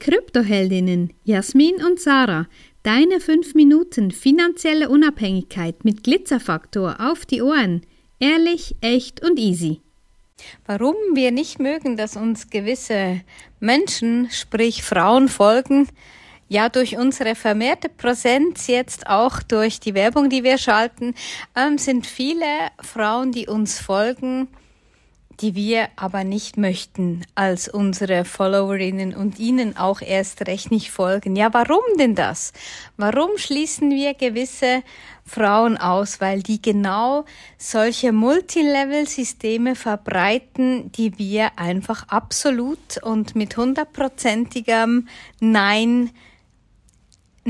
Kryptoheldinnen Jasmin und Sarah. Deine 5 Minuten finanzielle Unabhängigkeit mit Glitzerfaktor auf die Ohren. Ehrlich, echt und easy. Warum wir nicht mögen, dass uns gewisse Menschen, sprich Frauen folgen, ja, durch unsere vermehrte Präsenz, jetzt auch durch die Werbung, die wir schalten, ähm, sind viele Frauen, die uns folgen, die wir aber nicht möchten als unsere Followerinnen und ihnen auch erst recht nicht folgen. Ja, warum denn das? Warum schließen wir gewisse Frauen aus? Weil die genau solche Multilevel-Systeme verbreiten, die wir einfach absolut und mit hundertprozentigem Nein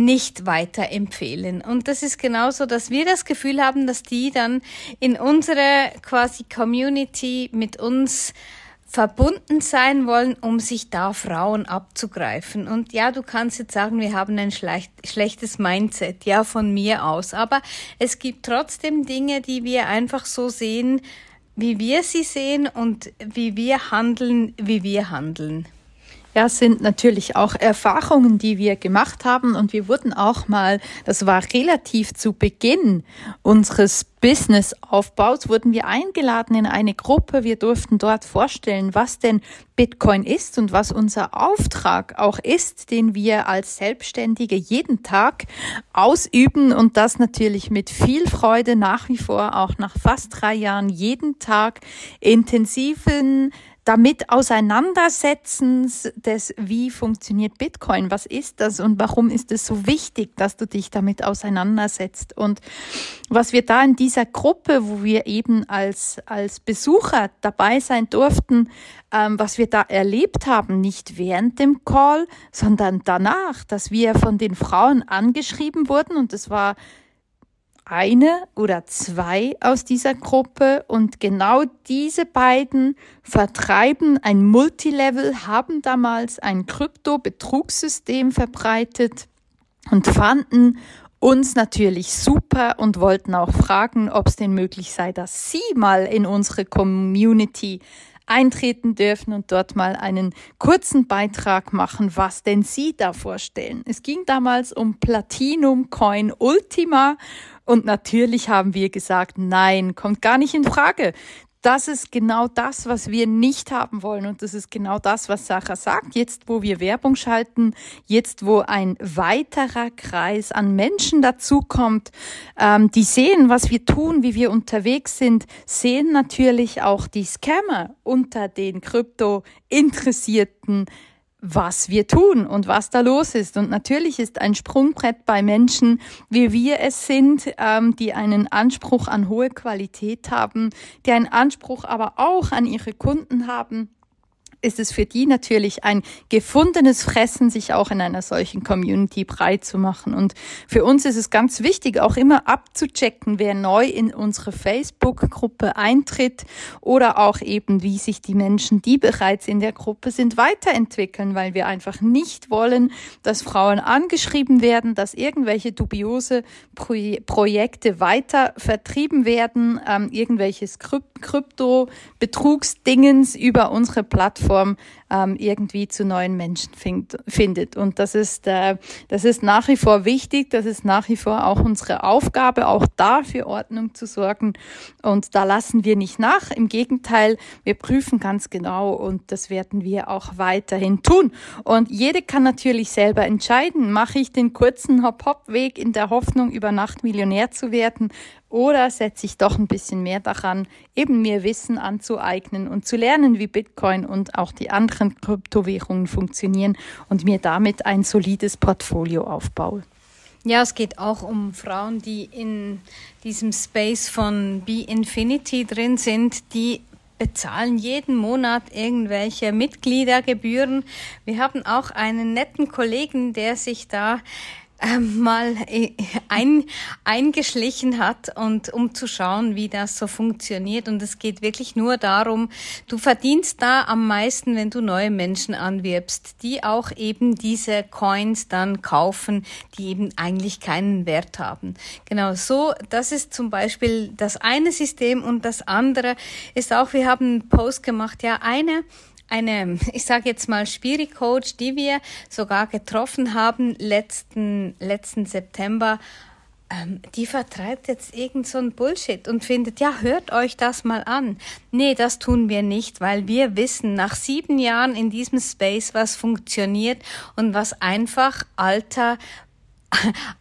nicht weiterempfehlen. Und das ist genauso, dass wir das Gefühl haben, dass die dann in unsere quasi Community mit uns verbunden sein wollen, um sich da Frauen abzugreifen. Und ja, du kannst jetzt sagen, wir haben ein schlechtes Mindset, ja, von mir aus. Aber es gibt trotzdem Dinge, die wir einfach so sehen, wie wir sie sehen und wie wir handeln, wie wir handeln. Ja, sind natürlich auch Erfahrungen, die wir gemacht haben und wir wurden auch mal, das war relativ zu Beginn unseres Businessaufbaus, wurden wir eingeladen in eine Gruppe. Wir durften dort vorstellen, was denn Bitcoin ist und was unser Auftrag auch ist, den wir als Selbstständige jeden Tag ausüben und das natürlich mit viel Freude nach wie vor auch nach fast drei Jahren jeden Tag intensiven damit auseinandersetzen des, wie funktioniert Bitcoin, was ist das und warum ist es so wichtig, dass du dich damit auseinandersetzt. Und was wir da in dieser Gruppe, wo wir eben als, als Besucher dabei sein durften, ähm, was wir da erlebt haben, nicht während dem Call, sondern danach, dass wir von den Frauen angeschrieben wurden und es war eine oder zwei aus dieser Gruppe und genau diese beiden vertreiben ein Multilevel, haben damals ein Krypto-Betrugssystem verbreitet und fanden uns natürlich super und wollten auch fragen, ob es denn möglich sei, dass sie mal in unsere Community eintreten dürfen und dort mal einen kurzen Beitrag machen, was denn Sie da vorstellen. Es ging damals um Platinum Coin Ultima und natürlich haben wir gesagt, nein, kommt gar nicht in Frage. Das ist genau das, was wir nicht haben wollen. Und das ist genau das, was Sacha sagt. Jetzt, wo wir Werbung schalten, jetzt, wo ein weiterer Kreis an Menschen dazukommt, ähm, die sehen, was wir tun, wie wir unterwegs sind, sehen natürlich auch die Scammer unter den Krypto-Interessierten was wir tun und was da los ist. Und natürlich ist ein Sprungbrett bei Menschen, wie wir es sind, ähm, die einen Anspruch an hohe Qualität haben, die einen Anspruch aber auch an ihre Kunden haben, ist es für die natürlich ein gefundenes Fressen, sich auch in einer solchen Community breit zu machen. Und für uns ist es ganz wichtig, auch immer abzuchecken, wer neu in unsere Facebook-Gruppe eintritt oder auch eben, wie sich die Menschen, die bereits in der Gruppe sind, weiterentwickeln, weil wir einfach nicht wollen, dass Frauen angeschrieben werden, dass irgendwelche dubiose Pro Projekte weiter vertrieben werden, ähm, irgendwelches Krypto-Betrugsdingens über unsere Plattform Plattform ähm, irgendwie zu neuen Menschen find, findet. Und das ist, äh, das ist nach wie vor wichtig, das ist nach wie vor auch unsere Aufgabe, auch da für Ordnung zu sorgen. Und da lassen wir nicht nach. Im Gegenteil, wir prüfen ganz genau und das werden wir auch weiterhin tun. Und jede kann natürlich selber entscheiden, mache ich den kurzen Hop-Hop-Weg in der Hoffnung, über Nacht Millionär zu werden oder setze ich doch ein bisschen mehr daran, eben mir Wissen anzueignen und zu lernen, wie Bitcoin und auch die anderen Kryptowährungen funktionieren und mir damit ein solides Portfolio aufbaue. Ja, es geht auch um Frauen, die in diesem Space von Be Infinity drin sind, die bezahlen jeden Monat irgendwelche Mitgliedergebühren. Wir haben auch einen netten Kollegen, der sich da ähm, mal äh, ein, eingeschlichen hat und um zu schauen, wie das so funktioniert. Und es geht wirklich nur darum, du verdienst da am meisten, wenn du neue Menschen anwirbst, die auch eben diese Coins dann kaufen, die eben eigentlich keinen Wert haben. Genau so, das ist zum Beispiel das eine System und das andere ist auch, wir haben einen Post gemacht, ja, eine eine, ich sage jetzt mal Spirit Coach, die wir sogar getroffen haben letzten letzten September ähm, die vertreibt jetzt irgend so ein Bullshit und findet, ja, hört euch das mal an. Nee, das tun wir nicht, weil wir wissen nach sieben Jahren in diesem Space, was funktioniert und was einfach alter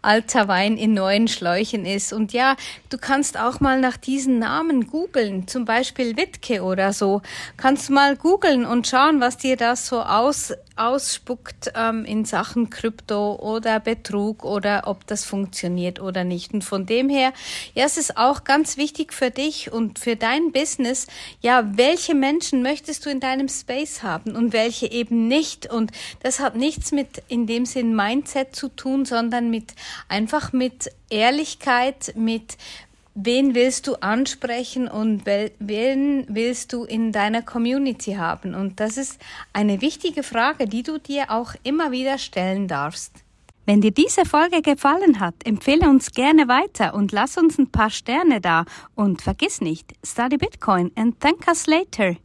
alter Wein in neuen Schläuchen ist. Und ja, du kannst auch mal nach diesen Namen googeln, zum Beispiel Wittke oder so. Kannst mal googeln und schauen, was dir das so aus, ausspuckt ähm, in Sachen Krypto oder Betrug oder ob das funktioniert oder nicht. Und von dem her, ja, es ist auch ganz wichtig für dich und für dein Business, ja, welche Menschen möchtest du in deinem Space haben und welche eben nicht. Und das hat nichts mit in dem Sinn Mindset zu tun, sondern mit einfach mit Ehrlichkeit, mit wen willst du ansprechen und wen willst du in deiner Community haben? Und das ist eine wichtige Frage, die du dir auch immer wieder stellen darfst. Wenn dir diese Folge gefallen hat, empfehle uns gerne weiter und lass uns ein paar Sterne da. Und vergiss nicht, study Bitcoin and thank us later.